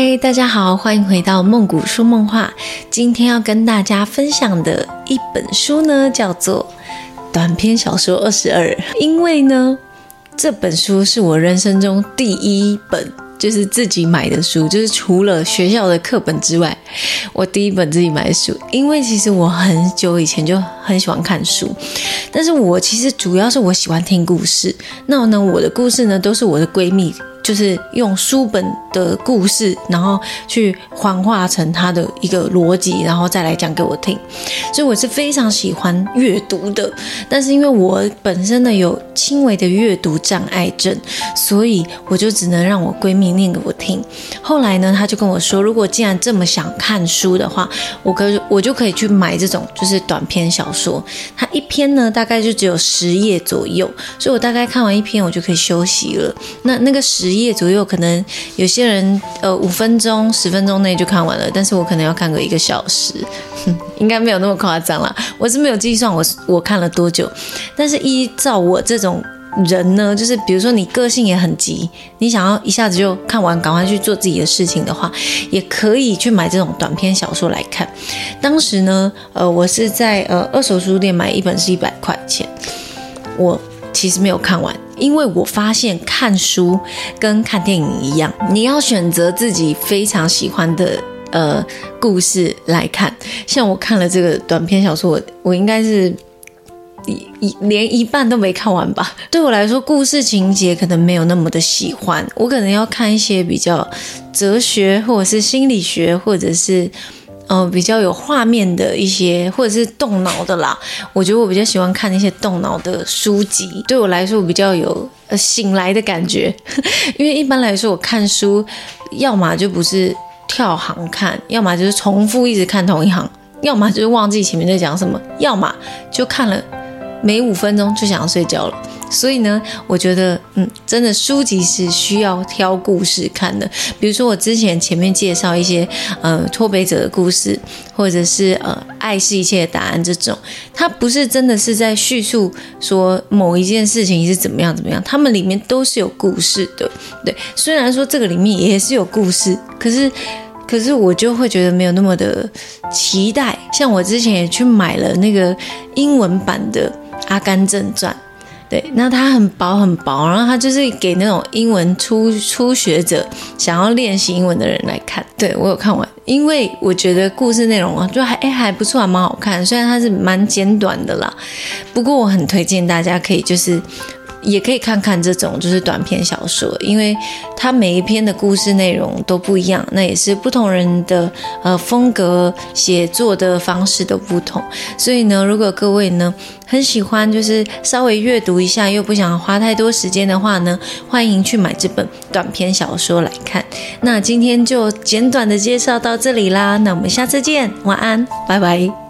嗨，大家好，欢迎回到梦谷说梦话。今天要跟大家分享的一本书呢，叫做《短篇小说二十二》。因为呢，这本书是我人生中第一本就是自己买的书，就是除了学校的课本之外，我第一本自己买的书。因为其实我很久以前就很喜欢看书，但是我其实主要是我喜欢听故事。那呢，我的故事呢，都是我的闺蜜。就是用书本的故事，然后去幻化成他的一个逻辑，然后再来讲给我听。所以我是非常喜欢阅读的。但是因为我本身呢有轻微的阅读障碍症，所以我就只能让我闺蜜念给我听。后来呢，她就跟我说，如果既然这么想看书的话，我可我就可以去买这种就是短篇小说。它一篇呢大概就只有十页左右，所以我大概看完一篇我就可以休息了。那那个十。一页左右，可能有些人呃五分钟、十分钟内就看完了，但是我可能要看个一个小时，哼应该没有那么夸张啦。我是没有计算我我看了多久，但是依照我这种人呢，就是比如说你个性也很急，你想要一下子就看完，赶快去做自己的事情的话，也可以去买这种短篇小说来看。当时呢，呃，我是在呃二手书店买一本是一百块钱，我其实没有看完。因为我发现看书跟看电影一样，你要选择自己非常喜欢的呃故事来看。像我看了这个短篇小说，我我应该是一一连一半都没看完吧。对我来说，故事情节可能没有那么的喜欢，我可能要看一些比较哲学或者是心理学或者是。嗯，比较有画面的一些，或者是动脑的啦。我觉得我比较喜欢看那些动脑的书籍，对我来说我比较有呃醒来的感觉。因为一般来说，我看书，要么就不是跳行看，要么就是重复一直看同一行，要么就是忘记前面在讲什么，要么就看了没五分钟就想要睡觉了。所以呢，我觉得，嗯，真的书籍是需要挑故事看的。比如说我之前前面介绍一些，呃，脱北者的故事，或者是呃，爱是一切的答案这种，它不是真的是在叙述说某一件事情是怎么样怎么样，他们里面都是有故事的。对，虽然说这个里面也是有故事，可是，可是我就会觉得没有那么的期待。像我之前也去买了那个英文版的《阿甘正传》。对，那它很薄很薄，然后它就是给那种英文初初学者想要练习英文的人来看。对我有看完，因为我觉得故事内容啊，就还哎还不错，还蛮好看。虽然它是蛮简短的啦，不过我很推荐大家可以就是。也可以看看这种就是短篇小说，因为它每一篇的故事内容都不一样，那也是不同人的呃风格写作的方式都不同，所以呢，如果各位呢很喜欢就是稍微阅读一下又不想花太多时间的话呢，欢迎去买这本短篇小说来看。那今天就简短的介绍到这里啦，那我们下次见，晚安，拜拜。